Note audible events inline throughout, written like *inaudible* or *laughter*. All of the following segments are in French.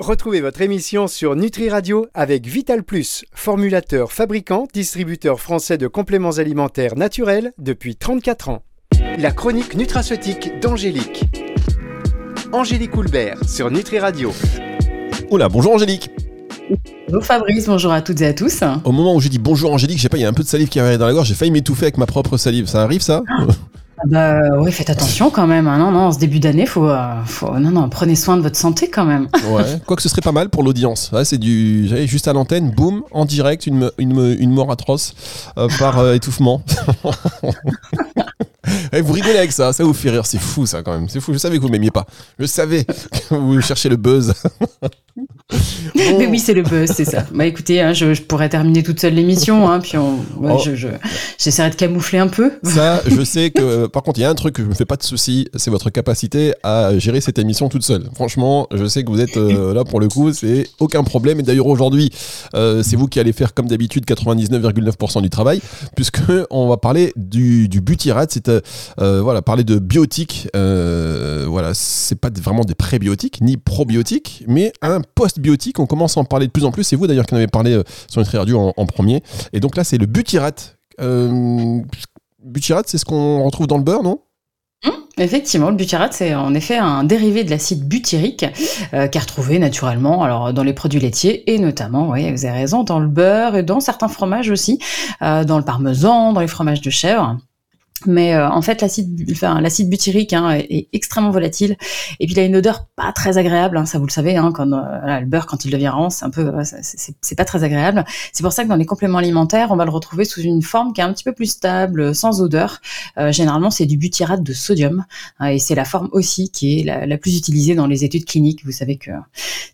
Retrouvez votre émission sur Nutri Radio avec Vital Plus, formulateur, fabricant, distributeur français de compléments alimentaires naturels depuis 34 ans. La chronique nutraceutique d'Angélique. Angélique Houlbert sur Nutri Radio. Oula, bonjour Angélique. Bonjour Fabrice, bonjour à toutes et à tous. Au moment où j'ai dit bonjour Angélique, je sais pas, il y a un peu de salive qui arrive dans la gorge, j'ai failli m'étouffer avec ma propre salive. Ça arrive ça? Bah ouais, faites attention quand même. Hein. Non, non, en ce début d'année, faut, euh, non, non, prenez soin de votre santé quand même. *laughs* Ouais. Quoi que ce serait pas mal pour l'audience. C'est du, juste à l'antenne, boum, en direct, une mort atroce euh, par euh, étouffement. *laughs* Eh, vous rigolez avec ça, ça vous fait rire, c'est fou ça quand même, c'est fou. Je savais que vous m'aimiez pas, je savais que vous cherchiez le buzz. *laughs* Mais oui, c'est le buzz, c'est ça. Bah écoutez, hein, je, je, pourrais terminer toute seule l'émission, hein, puis on, ouais, oh. je, je, j'essaierai de camoufler un peu. Ça, je sais que, par contre, il y a un truc que je me fais pas de soucis, c'est votre capacité à gérer cette émission toute seule. Franchement, je sais que vous êtes euh, là pour le coup, c'est aucun problème. Et d'ailleurs, aujourd'hui, euh, c'est vous qui allez faire comme d'habitude 99,9% du travail, puisque on va parler du, du butyrate. C'est euh, voilà, parler de biotiques. Euh, voilà, c'est pas vraiment des prébiotiques ni probiotiques, mais un postbiotique. On commence à en parler de plus en plus. C'est vous d'ailleurs qui en avez parlé euh, sur notre radio en, en, premier. Et donc là, c'est le butyrate. butyrate, c'est ce qu'on retrouve dans le beurre, non? Mmh, effectivement, le butyrate, c'est en effet un dérivé de l'acide butyrique euh, qui est retrouvé naturellement alors, dans les produits laitiers et notamment, oui, vous avez raison, dans le beurre et dans certains fromages aussi, euh, dans le parmesan, dans les fromages de chèvre. Mais euh, en fait, l'acide, enfin, l'acide butyrique hein, est extrêmement volatile et puis il a une odeur pas très agréable. Hein, ça, vous le savez, hein, quand euh, le beurre, quand il devient rance, c'est un peu, c'est, c'est pas très agréable. C'est pour ça que dans les compléments alimentaires, on va le retrouver sous une forme qui est un petit peu plus stable, sans odeur. Euh, généralement, c'est du butyrate de sodium hein, et c'est la forme aussi qui est la, la, plus utilisée dans les études cliniques. Vous savez que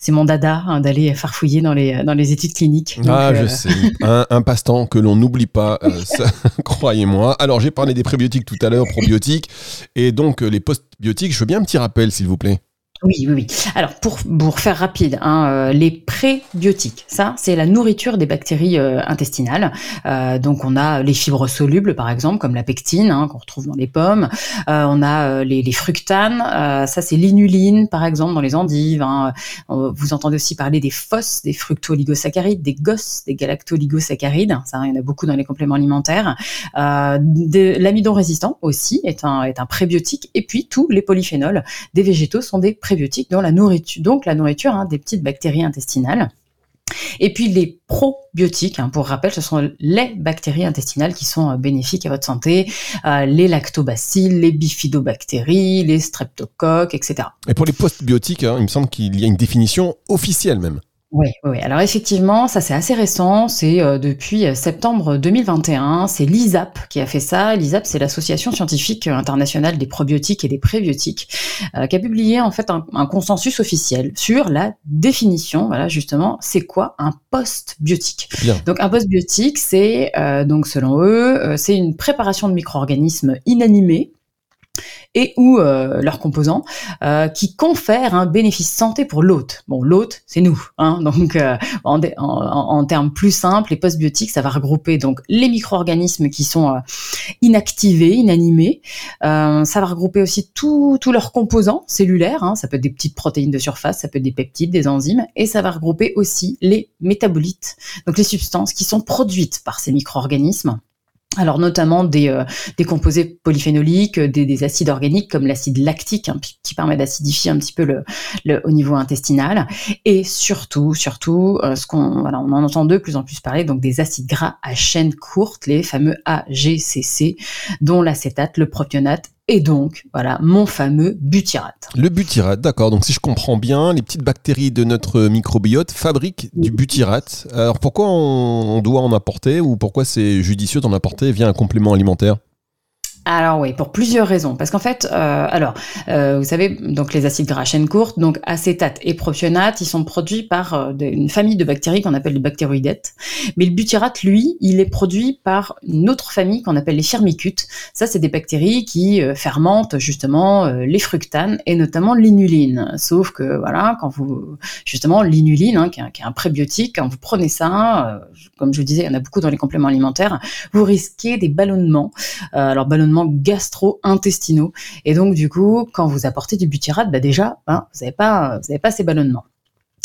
c'est mon dada hein, d'aller farfouiller dans les dans les études cliniques. Donc, ah, je euh... sais, un, un passe-temps que l'on n'oublie pas, *laughs* *laughs* croyez-moi. Alors, j'ai parlé des prébiotiques tout à l'heure, probiotiques, et donc les postbiotiques. Je veux bien un petit rappel, s'il vous plaît. Oui, oui, oui. Alors, pour, pour faire rapide, hein, euh, les prébiotiques, ça, c'est la nourriture des bactéries euh, intestinales. Euh, donc, on a les fibres solubles, par exemple, comme la pectine, hein, qu'on retrouve dans les pommes. On a les, fructanes, ça, c'est l'inuline, par exemple, dans les endives. Hein. Vous entendez aussi parler des FOS, des fructoligosaccharides, des GOS, des galactoligosaccharides. Ça, il y en a beaucoup dans les compléments alimentaires. L'amidon résistant aussi est un, est un prébiotique. Et puis, tous les polyphénols des végétaux sont des prébiotiques prébiotiques dans la nourriture, donc la nourriture hein, des petites bactéries intestinales. Et puis les probiotiques, hein, pour rappel, ce sont les bactéries intestinales qui sont euh, bénéfiques à votre santé, euh, les lactobacilles, les bifidobactéries, les streptocoques, etc. Et pour les postbiotiques, hein, il me semble qu'il y a une définition officielle même. Oui, oui. Alors effectivement, ça c'est assez récent. C'est euh, depuis euh, septembre 2021. C'est l'ISAP qui a fait ça. L'ISAP, c'est l'association scientifique internationale des probiotiques et des prébiotiques, euh, qui a publié en fait un, un, consensus officiel sur la définition. Voilà, justement, c'est quoi un postbiotique Donc un postbiotique, c'est euh, donc selon eux, c'est une préparation de micro-organismes inanimés et ou euh, leurs composants euh, qui confèrent un bénéfice santé pour l'hôte. Bon, l'hôte, c'est nous. Hein, *laughs* donc, euh, en, en, en, termes plus simples, les postbiotiques, ça va regrouper donc les micro-organismes qui sont euh, inactivés, inanimés. Euh, ça va regrouper aussi tous leurs composants cellulaires. Hein, ça peut être des petites protéines de surface, ça peut être des peptides, des enzymes, et ça va regrouper aussi les métabolites, donc les substances qui sont produites par ces micro-organismes alors notamment des, euh, composés polyphénoliques, euh, des, des, acides organiques comme l'acide lactique hein, qui permet d'acidifier un petit peu le, le, au niveau intestinal, et surtout, surtout, euh, ce qu'on, voilà, on en entend de plus en plus parler, donc des acides gras à chaîne courte, les fameux AGCC, dont l'acétate, le propionate et donc, voilà, mon fameux butyrate. Le butyrate, d'accord. Donc, si je comprends bien, les petites bactéries de notre microbiote fabriquent du butyrate. Alors, pourquoi on doit en apporter ou pourquoi c'est judicieux d'en apporter via un complément alimentaire? Alors oui, pour plusieurs raisons. Parce qu'en fait, euh, alors, euh, vous savez, donc les acides gras à chaîne courte, donc acétate et propionate, ils sont produits par euh, une famille de bactéries qu'on appelle les bactéroïdètes. Mais le butyrate, lui, il est produit par une autre famille qu'on appelle les firmicutes. Ça, c'est des bactéries qui euh, fermentent justement euh, les fructanes et notamment l'inuline. Sauf que voilà, quand vous justement l'inuline, hein, qui, est un prébiotique, quand vous prenez ça, comme je vous disais, il y en a beaucoup dans les compléments alimentaires, vous risquez des ballonnements. alors ballonnements gastro-intestinaux. Et donc, du coup, quand vous apportez du butyrate, bah déjà, hein, vous n'avez pas, vous pas ces ballonnements.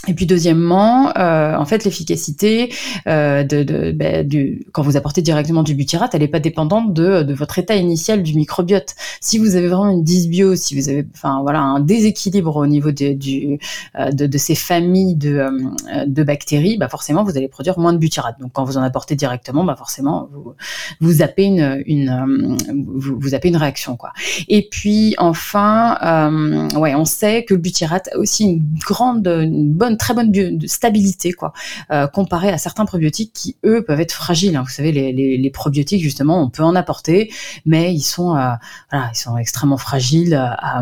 Et puis deuxièmement, euh, en fait, l'efficacité euh, de, de bah, du, quand vous apportez directement du butyrate, elle n'est pas dépendante de, de votre état initial du microbiote. Si vous avez vraiment une dysbiose, si vous avez, enfin voilà, un déséquilibre au niveau de, du, euh, de, de, ces familles de, euh, de bactéries, bah forcément vous allez produire moins de butyrate. Donc quand vous en apportez directement, bah forcément vous vous zappez une, une euh, vous, vous une réaction quoi. Et puis enfin, ouais, on sait que le butyrate a aussi une grande, une bonne très bonne stabilité, quoi, euh, à certains probiotiques qui, eux, peuvent être fragiles. Hein. Vous savez, les, probiotiques, justement, on peut en apporter, mais ils sont, euh, voilà, ils sont extrêmement fragiles. Euh,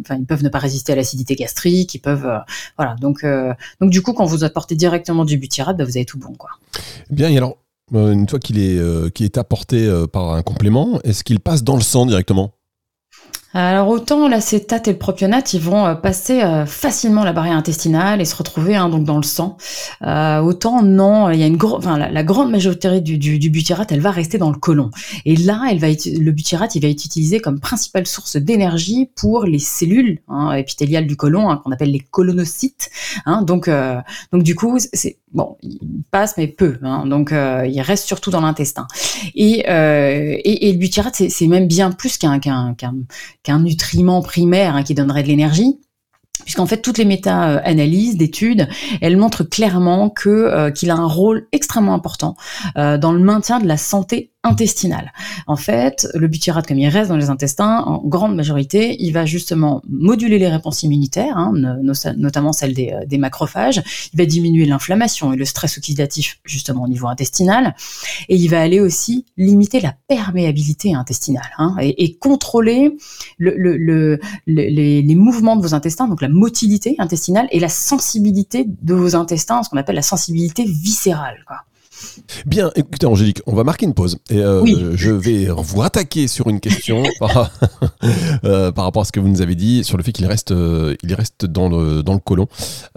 enfin, ils peuvent ne pas résister à l'acidité gastrique, ils peuvent, voilà. Donc, donc du coup, quand vous apportez directement du butyrate, bah, vous avez tout bon, quoi. Bien, et alors, une fois qu'il est, qui est apporté par un complément, est-ce qu'il passe dans le sang directement? Alors autant l'acétate et le propionate, ils vont euh, passer euh, facilement la barrière intestinale et se retrouver hein, donc dans le sang. Euh, autant non, il y a une enfin, la, grande majorité du, du, butyrate, elle va rester dans le côlon. Et là, elle va le butyrate, il va être utilisé comme principale source d'énergie pour les cellules hein, épithéliales du côlon, hein, qu'on appelle les colonocytes. Hein. donc, donc du coup, c'est bon, il passe mais peu. Hein. donc, il reste surtout dans l'intestin. Et, et, et, le butyrate, c'est même bien plus qu'un qu'un qu'un nutriment primaire hein, qui donnerait de l'énergie. Puisqu'en fait toutes les méta-analyses d'études, elles montrent clairement que euh, qu'il a un rôle extrêmement important euh, dans le maintien de la santé intestinale. En fait, le butyrate, comme il reste dans les intestins, en grande majorité, il va justement moduler les réponses immunitaires, hein, notamment celles des, euh, des, macrophages. Il va diminuer l'inflammation et le stress oxydatif justement au niveau intestinal, et il va aller aussi limiter la perméabilité intestinale hein, et, contrôler le, le, le, les, les mouvements de vos intestins, donc la motilité intestinale et la sensibilité de vos intestins, ce qu'on appelle la sensibilité viscérale. Bien, écoutez Angélique, on va marquer une pause et euh, je vais vous attaquer sur une question *laughs* euh, par, rapport à ce que vous nous avez dit sur le fait qu'il reste, euh, il reste dans le, dans le côlon.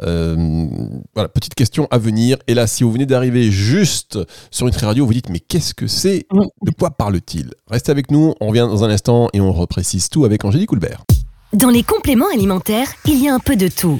voilà, petite question à venir. Et là, si vous venez d'arriver juste sur une radio, vous dites mais qu'est-ce que c'est? De quoi parle-t-il? Restez avec nous, on revient dans un instant et on reprécise tout avec Angélique Coulbert. Dans les compléments alimentaires, il y a un peu de tout.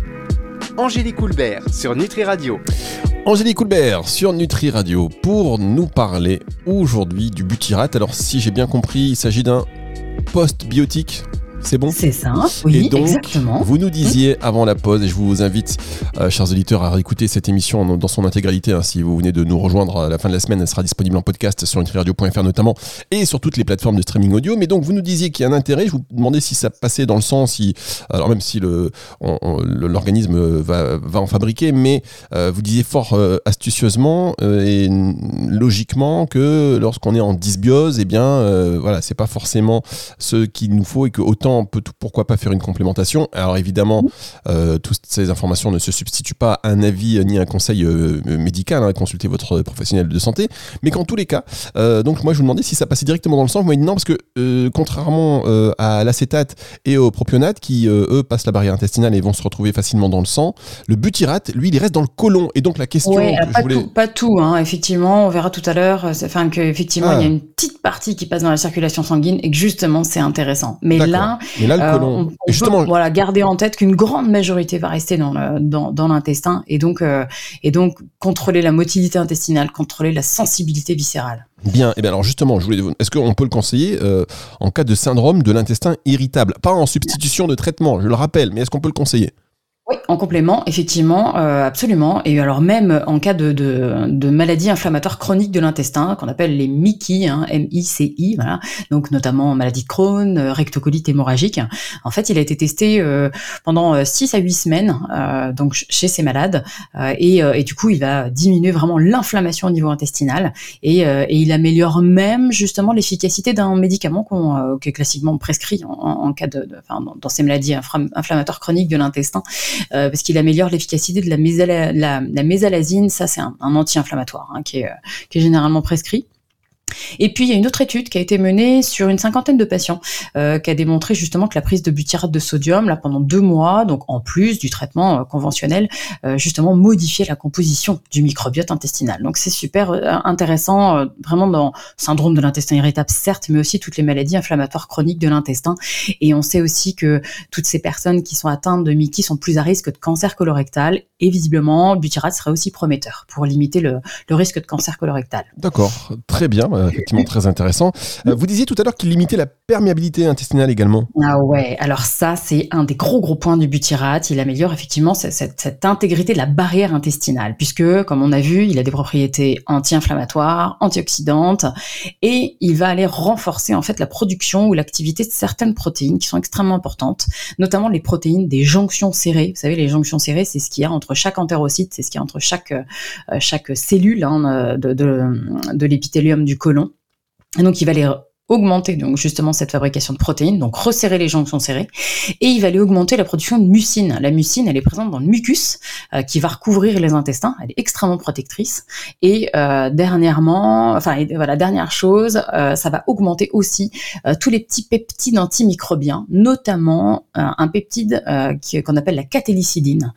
Angélique Coulbert sur Nutri Radio. Angélique Coulbert sur Nutri Radio pour nous parler aujourd'hui du butyrate. Alors si j'ai bien compris, il s'agit d'un post-biotique c'est bon C'est ça, oui, et donc, exactement. Vous nous disiez avant la pause, et je vous invite, euh, chers auditeurs, à réécouter cette émission dans son intégralité. Hein, si vous venez de nous rejoindre à la fin de la semaine, elle sera disponible en podcast sur nutriradio.fr notamment, et sur toutes les plateformes de streaming audio. Mais donc, vous nous disiez qu'il y a un intérêt. Je vous demandais si ça passait dans le sang, si, alors même si l'organisme va, va en fabriquer, mais euh, vous disiez fort euh, astucieusement et logiquement que lorsqu'on est en dysbiose, eh bien, voilà, c'est pas forcément ce qu'il nous faut et que autant on peut pourquoi pas faire une complémentation? Alors évidemment, euh, toutes ces informations ne se substituent pas à un avis ni à un conseil euh, médical, hein, consultez votre professionnel de santé, mais qu'en tous les cas, euh, donc moi je vous demandais si ça passait directement dans le sang, vous m'avez dit non parce que contrairement à l'acétate et au propionate qui eux passent la barrière intestinale et vont se retrouver facilement dans le sang, le butyrate, lui, il reste dans le côlon. Et donc la question, pas, tout, pas, tout, hein, effectivement, on verra tout à l'heure, enfin qu'effectivement il y a ah. une petite partie qui passe dans la circulation sanguine et que justement c'est intéressant. Mais là, mais là, le euh, on, justement, voilà, garder en tête qu'une grande majorité va rester dans dans, l'intestin et donc euh, et donc contrôler la motilité intestinale, contrôler la sensibilité viscérale. Bien, et bien alors justement, je voulais, est-ce qu'on peut le conseiller euh, en cas de syndrome de l'intestin irritable? Pas en substitution de traitement, je le rappelle, mais est-ce qu'on peut le conseiller? Oui, en complément, effectivement, euh, absolument. Et alors même en cas de, de, de maladie inflammatoire chronique de l'intestin, qu'on appelle les MICI, hein, M-I-C-I, voilà. Donc notamment maladie de Crohn, euh, rectocolite hémorragique. En fait, il a été testé euh, pendant 6 à 8 semaines, donc chez ces malades, et, et, du coup, il va diminuer vraiment l'inflammation au niveau intestinal, et, et il améliore même justement l'efficacité d'un médicament qu'on qui est classiquement prescrit en, en cas de, enfin, dans, ces maladies inflammatoires chroniques de l'intestin. Parce qu'il améliore l'efficacité de la, la, la, mésalazine. Ça, c'est un, anti-inflammatoire hein, qui, est, qui est généralement prescrit. Et puis il y a une autre étude qui a été menée sur une cinquantaine de patients euh, qui a démontré justement que la prise de butyrate de sodium, là pendant deux mois, donc en plus du traitement euh, conventionnel, euh, justement modifiait la composition du microbiote intestinal. Donc c'est super intéressant, vraiment dans syndrome de l'intestin irritable certes, mais aussi toutes les maladies inflammatoires chroniques de l'intestin. Et on sait aussi que toutes ces personnes qui sont atteintes de MICI sont plus à risque de cancer colorectal. Et visiblement, butyrate serait aussi prometteur pour limiter le, le risque de cancer colorectal. D'accord, très bien. Euh, effectivement très intéressant. Euh, vous disiez tout à l'heure qu'il limitait la perméabilité intestinale également. Ah ouais, alors ça c'est un des gros gros points du butyrate. Il améliore effectivement cette, cette, intégrité de la barrière intestinale, puisque comme on a vu, il a des propriétés anti-inflammatoires, antioxydantes, et il va aller renforcer en fait la production ou l'activité de certaines protéines qui sont extrêmement importantes, notamment les protéines des jonctions serrées. Vous savez, les jonctions serrées, c'est ce qu'il y a entre chaque entérocyte, c'est ce qu'il y a entre chaque euh, chaque cellule hein, de, de, de l'épithélium du côlon. Et donc, il va les augmenter donc justement cette fabrication de protéines, donc resserrer les jonctions serrées, et il va aller augmenter la production de mucine. La mucine, elle est présente dans le mucus euh, qui va recouvrir les intestins, elle est extrêmement protectrice. Et euh, dernièrement, enfin voilà, dernière chose, euh, ça va augmenter aussi tous les petits peptides antimicrobiens, notamment un peptide qu'on appelle la catélicidine,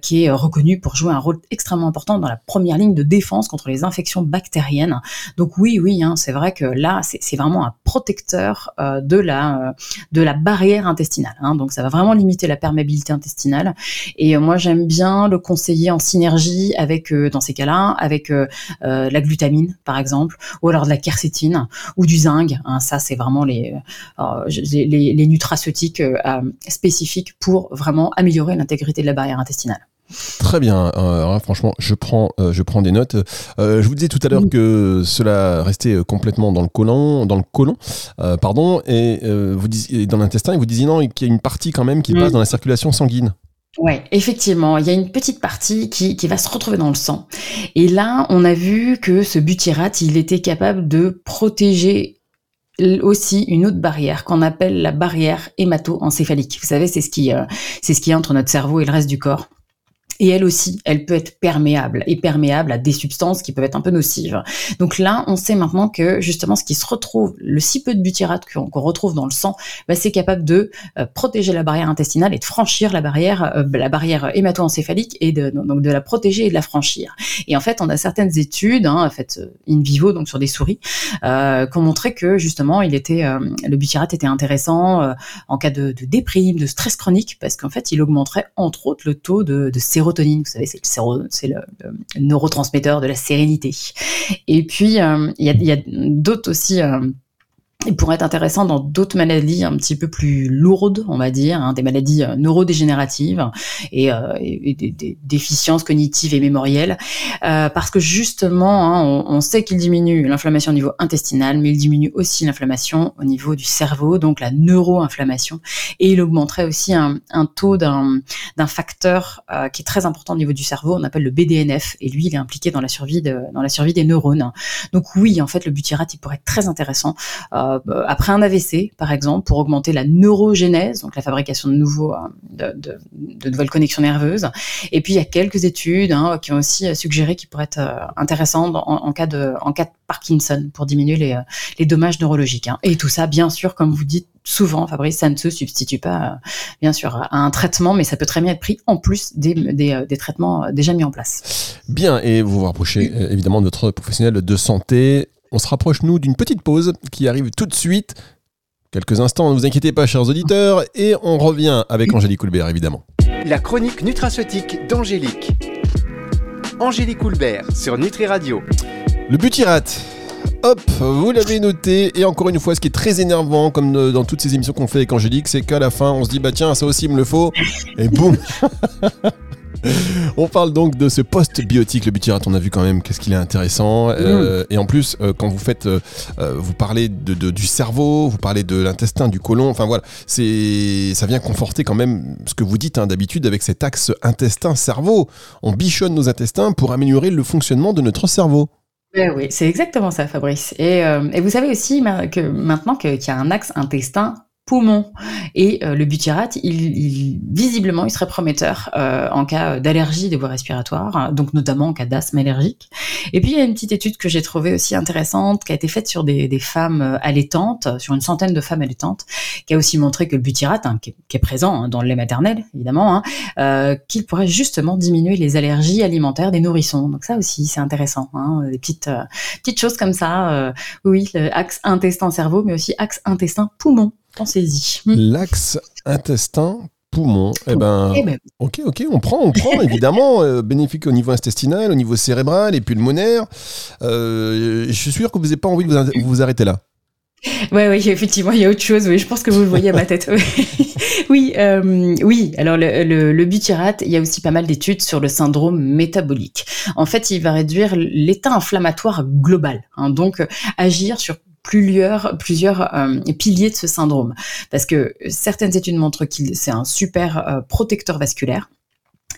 qui est reconnu pour jouer un rôle extrêmement important dans la première ligne de défense contre les infections bactériennes. Donc oui, oui, hein, c'est vrai que là, c'est vraiment un protecteur euh, de la euh, de la barrière intestinale. Hein. donc ça va vraiment limiter la perméabilité intestinale. Et euh, moi j'aime bien le conseiller en synergie avec dans ces cas-là avec la glutamine par exemple, ou alors de la quercétine ou du zinc. Hein. ça c'est vraiment les les, les nutraceutiques spécifiques pour vraiment améliorer l'intégrité de la barrière intestinale. Très bien. Euh, franchement, je prends, euh, je prends des notes. Euh, je vous disais tout à l'heure que cela restait complètement dans le côlon, dans le côlon, pardon, et vous disiez dans l'intestin, et vous disiez non, qu'il y a une partie quand même qui passe dans la circulation sanguine. Oui, effectivement, il y a une petite partie qui, qui va se retrouver dans le sang. Et là, on a vu que ce butyrate, il était capable de protéger aussi une autre barrière qu'on appelle la barrière hémato-encéphalique. Vous savez, c'est ce qui, c'est ce qui est entre notre cerveau et le reste du corps. Et elle aussi, elle peut être perméable et perméable à des substances qui peuvent être un peu nocives. Donc là, on sait maintenant que justement, ce qui se retrouve, le si peu de butyrate qu'on retrouve dans le sang, bah, c'est capable de euh, protéger la barrière intestinale et de franchir la barrière, euh, la barrière hémato-encéphalique et de, donc de la protéger et de la franchir. Et en fait, on a certaines études, hein, faites euh, in vivo, donc sur des souris, euh, qui ont montré que justement, il était, le butyrate était intéressant en cas de, de, déprime, de stress chronique, parce qu'en fait, il augmenterait entre autres le taux de, de sérotonine, vous savez, c'est le, neurotransmetteur de la sérénité. Et puis, euh, il y a, d'autres aussi euh, il pourrait être intéressant dans d'autres maladies un petit peu plus lourdes, on va dire, hein, des maladies euh, neurodégénératives et, euh, des, déficiences cognitives et mémorielles, euh, parce que justement, hein, on, sait qu'il diminue l'inflammation au niveau intestinal, mais il diminue aussi l'inflammation au niveau du cerveau, donc la neuroinflammation, et il augmenterait aussi un, taux d'un facteur qui est très important au niveau du cerveau, on appelle le BDNF, et lui, il est impliqué dans la survie de, dans la survie des neurones. Donc oui, en fait, le butyrate, il pourrait être très intéressant. Euh, après un AVC, par exemple, pour augmenter la neurogénèse, donc la fabrication de nouveaux, euh, de, nouvelles connexions nerveuses. Et puis il y a quelques études hein, qui ont aussi euh, suggéré qu'il pourrait être intéressant en, cas de, en cas de Parkinson pour diminuer les, les dommages neurologiques. Hein. Et tout ça, bien sûr, comme vous dites souvent, Fabrice, ça ne se substitue pas, bien sûr, à un traitement, mais ça peut très bien être pris en plus des, des, des traitements déjà mis en place. Bien, et vous vous rapprochez évidemment de notre professionnel de santé. On se rapproche, nous, d'une petite pause qui arrive tout de suite. Quelques instants, ne vous inquiétez pas, chers auditeurs, et on revient avec Angélique Coulbert, évidemment. La chronique nutraceutique d'Angélique. Angélique Coulbert sur Nutri Radio. Le butyrate. Hop, vous l'avez noté. Et encore une fois, ce qui est très énervant, comme dans toutes ces émissions qu'on fait avec Angélique, c'est qu'à la fin, on se dit, bah tiens, ça aussi me le faut. Et boum *laughs* *laughs* On parle donc de ce post-biotique, le butyrate. On a vu quand même qu'est-ce qu'il est intéressant. Euh, mm. et en plus, euh, quand vous faites, euh, vous parlez de, du cerveau, vous parlez de l'intestin, du côlon. Enfin voilà, c'est, ça vient conforter quand même ce que vous dites hein, d'habitude avec cet axe intestin-cerveau. On bichonne nos intestins pour améliorer le fonctionnement de notre cerveau. oui, c'est exactement ça, Fabrice. Et, vous savez aussi que maintenant qu'il y a un axe intestin poumons. Et le butyrate, il, visiblement, il serait prometteur en cas d'allergie des voies respiratoires, donc notamment en cas d'asthme allergique. Et puis il y a une petite étude que j'ai trouvée aussi intéressante, qui a été faite sur des, femmes allaitantes, sur une centaine de femmes allaitantes, qui a aussi montré que le butyrate, hein, qui, est, présent hein, dans le lait maternel, évidemment, hein, qu'il pourrait justement diminuer les allergies alimentaires des nourrissons. Donc ça aussi, c'est intéressant. des petites, petites choses comme ça. oui, axe intestin-cerveau, mais aussi axe intestin-poumon. Pensez-y. L'axe intestin poumon. Eh ben, eh ben ok, ok, on prend, on prend *laughs* évidemment euh, bénéfique au niveau intestinal, au niveau cérébral et pulmonaire. Euh, je suis sûr que vous n'avez pas envie de vous, arrêter là. Oui, oui, effectivement, il y a autre chose. Oui, je pense que vous le voyez à ma tête. *laughs* oui, euh, oui. Alors le, le, butyrate, il y a aussi pas mal d'études sur le syndrome métabolique. En fait, il va réduire l'état inflammatoire global, hein, donc agir sur plusieurs, plusieurs euh, piliers de ce syndrome. Parce que certaines études montrent qu'il c'est un super euh, protecteur vasculaire.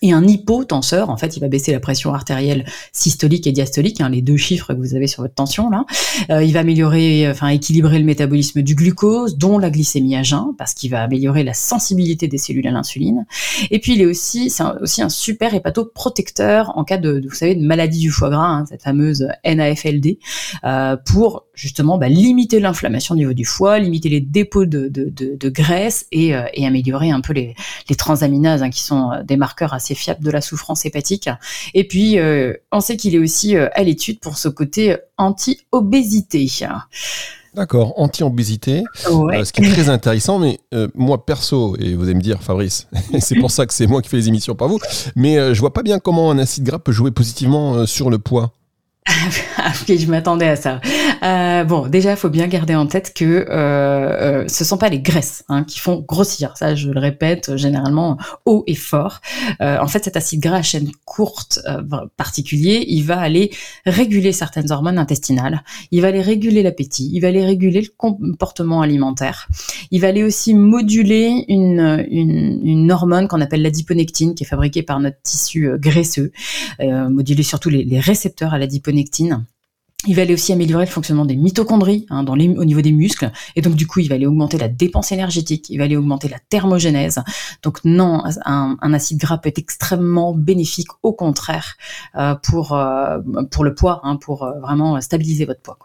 Et un hypotenseur, en fait, il va baisser la pression artérielle systolique et diastolique, hein, les deux chiffres que vous avez sur votre tension là. Euh, il va améliorer, enfin équilibrer le métabolisme du glucose, dont la glycémie à jeun, parce qu'il va améliorer la sensibilité des cellules à l'insuline. Et puis il est aussi, c'est aussi un super hépatoprotecteur en cas de, vous savez, de maladie du foie gras, hein, cette fameuse NAFLD, euh, pour justement bah, limiter l'inflammation au niveau du foie, limiter les dépôts de, de, de, graisse et, euh, et, améliorer un peu les, les transaminases, hein, qui sont euh, des marqueurs assez fiable de la souffrance hépatique. Et puis, euh, on sait qu'il est aussi euh, à l'étude pour ce côté anti-obésité. D'accord, anti-obésité, euh, ce qui est très intéressant, mais moi perso, et vous allez me dire Fabrice, *laughs* c'est pour ça que c'est moi qui fais les émissions, pas vous, mais je vois pas bien comment un acide gras peut jouer positivement sur le poids. *laughs* Ok, je m'attendais à ça. Euh, bon, déjà, il faut bien garder en tête que euh, euh, ce sont pas les graisses hein, qui font grossir. Ça, je le répète généralement haut et fort. Euh, en fait, cet acide gras à chaîne courte euh, particulier, il va aller réguler certaines hormones intestinales. Il va aller réguler l'appétit. Il va aller réguler le comportement alimentaire. Il va aller aussi moduler une, une, une hormone qu'on appelle l'adiponectine, qui est fabriquée par notre tissu graisseux. moduler surtout les, les récepteurs à l'adiponectine il va aller aussi améliorer le fonctionnement des mitochondries hein, au niveau des muscles. Et donc, du coup, il va aller augmenter la dépense énergétique, il va aller augmenter la thermogénèse. Donc, non, un, acide gras peut être extrêmement bénéfique, au contraire, euh, pour, euh, pour le poids, hein, pour euh, vraiment stabiliser votre poids.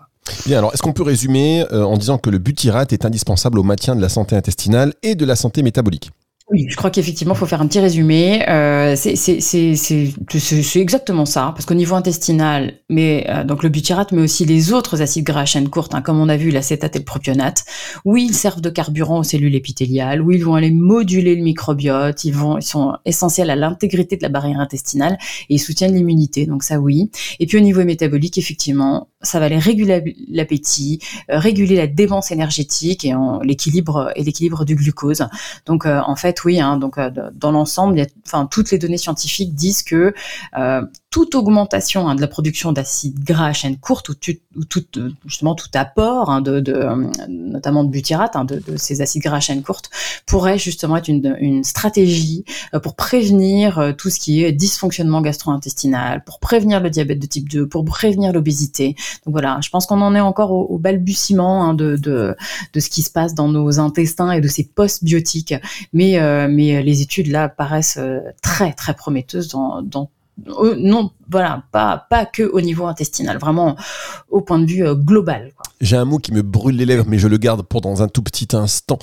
Bien, alors est-ce qu'on peut résumer en disant que le butyrate est indispensable au maintien de la santé intestinale et de la santé métabolique? Oui, je crois qu'effectivement, il faut faire un petit résumé. Euh, c'est exactement ça, parce qu'au niveau intestinal, mais euh, donc le butyrate, mais aussi les autres acides gras à chaîne courte, hein, comme on a vu l'acétate et le propionate, oui, ils servent de carburant aux cellules épithéliales, oui, ils vont aller moduler le microbiote, ils ils sont essentiels à l'intégrité de la barrière intestinale et ils soutiennent l'immunité, donc ça oui. Et puis au niveau métabolique, effectivement, ça va aller réguler l'appétit, euh, réguler la dépense énergétique et l'équilibre et l'équilibre du glucose. Donc euh, en fait oui, hein, donc euh, dans l'ensemble, toutes les données scientifiques disent que toute augmentation hein, de la production d'acides gras à chaîne courte ou, tout, justement tout apport hein, de, de, notamment de butyrate, hein, de, de, ces acides gras à chaîne courte pourrait justement être une, une stratégie pour prévenir tout ce qui est dysfonctionnement gastro-intestinal, pour prévenir le diabète de type 2, pour prévenir l'obésité. Donc voilà, je pense qu'on en est encore au, balbutiement hein, de, de, de, ce qui se passe dans nos intestins et de ces post-biotiques. Mais, euh, mais les études là paraissent euh, très très prometteuses dans, dans non, voilà, pas, pas que au niveau intestinal, vraiment au point de vue euh, global. J'ai un mot qui me brûle les lèvres, mais je le garde pour dans un tout petit instant.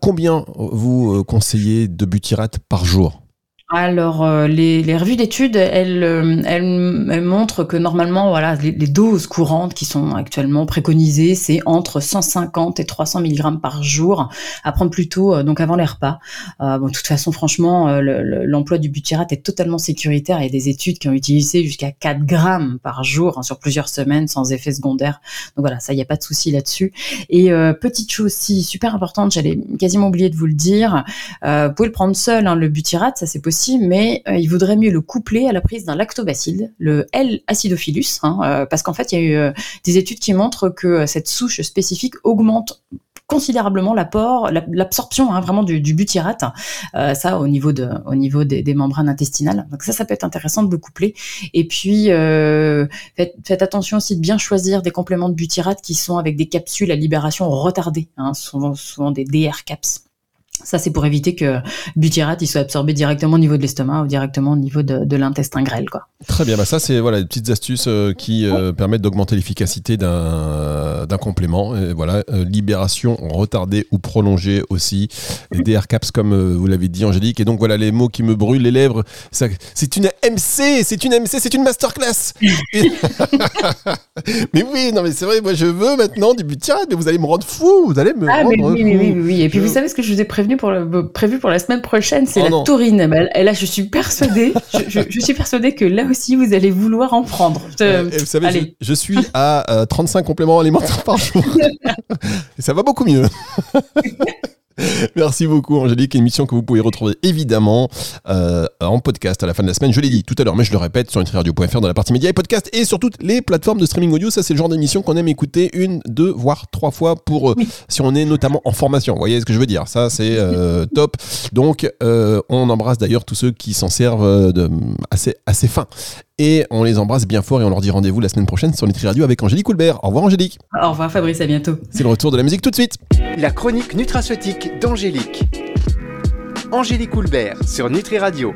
combien vous conseillez de butyrate par jour? Alors, euh, les, les, revues d'études, elles, euh, elles, elles, montrent que normalement, voilà, les, doses courantes qui sont actuellement préconisées, c'est entre 150 et 300 mg par jour, à prendre plutôt euh, donc avant les repas. Euh, bon, de toute façon, franchement, l'emploi du butyrate est totalement sécuritaire. Il y a des études qui ont utilisé jusqu'à 4 grammes par jour hein, sur plusieurs semaines sans effet secondaire. Donc voilà, ça, il n'y a pas de souci là-dessus. Et petite chose aussi super importante, j'allais quasiment oublier de vous le dire, vous pouvez le prendre seul, hein, le butyrate, ça c'est possible mais euh, il vaudrait mieux le coupler à la prise d'un lactobacille, le L. acidophilus, hein, euh, parce qu'en fait, il y a eu euh, des études qui montrent que cette souche spécifique augmente considérablement l'apport, l'absorption hein, vraiment du, butyrate, ça au niveau de, au niveau des, membranes intestinales. Donc ça, ça peut être intéressant de le coupler. Et puis faites, attention aussi de bien choisir des compléments de butyrate qui sont avec des capsules à libération retardée, hein, souvent des DR caps. Ça, c'est pour éviter que butyrate il soit absorbé directement au niveau de l'estomac ou directement au niveau de, de l'intestin grêle. Quoi. Très bien, bah ça, c'est voilà, des petites astuces euh, qui euh, permettent d'augmenter l'efficacité d'un, d'un complément. Et voilà, euh, libération retardée ou prolongée aussi. Les DR CAPS, comme vous l'avez dit, Angélique. Et donc, voilà, les mots qui me brûlent les lèvres. Ça, c'est une MC, c'est une MC, c'est une masterclass. *laughs* mais oui, non, mais c'est vrai, moi, je veux maintenant du butyrate, mais vous allez me rendre fou. Vous allez me ah, rendre mais oui, fou. oui, oui, oui. Et puis, vous savez ce que je vous ai prévenu pour le, prévu pour la semaine prochaine, c'est Oh la non. taurine. Et là, je suis persuadée, *laughs* je, je- je suis persuadée que là aussi, vous allez vouloir en prendre. Euh, vous savez, je suis à euh, 35 compléments alimentaires par jour. *laughs* et ça va beaucoup mieux. *laughs* *laughs* Merci beaucoup Angélique, émission que vous pouvez retrouver évidemment euh, en podcast à la fin de la semaine. Je l'ai dit tout à l'heure, mais je le répète sur nutriradio.fr dans la partie médias et podcast et sur toutes les plateformes de streaming audio. Ça, c'est le genre d'émission qu'on aime écouter une, deux, voire trois fois pour euh, si on est notamment en formation. Vous voyez ce que je veux dire? Ça, c'est euh, top. Donc, on embrasse d'ailleurs tous ceux qui s'en servent de, assez, assez fin. Et on les embrasse bien fort et on leur dit rendez-vous la semaine prochaine sur Nutri Radio avec Angélique Coulbert. Au revoir Angélique. Au revoir Fabrice, à bientôt. C'est le retour de la musique tout de suite. La chronique nutraceutique d'Angélique. Angélique Houlbert sur Nutri Radio.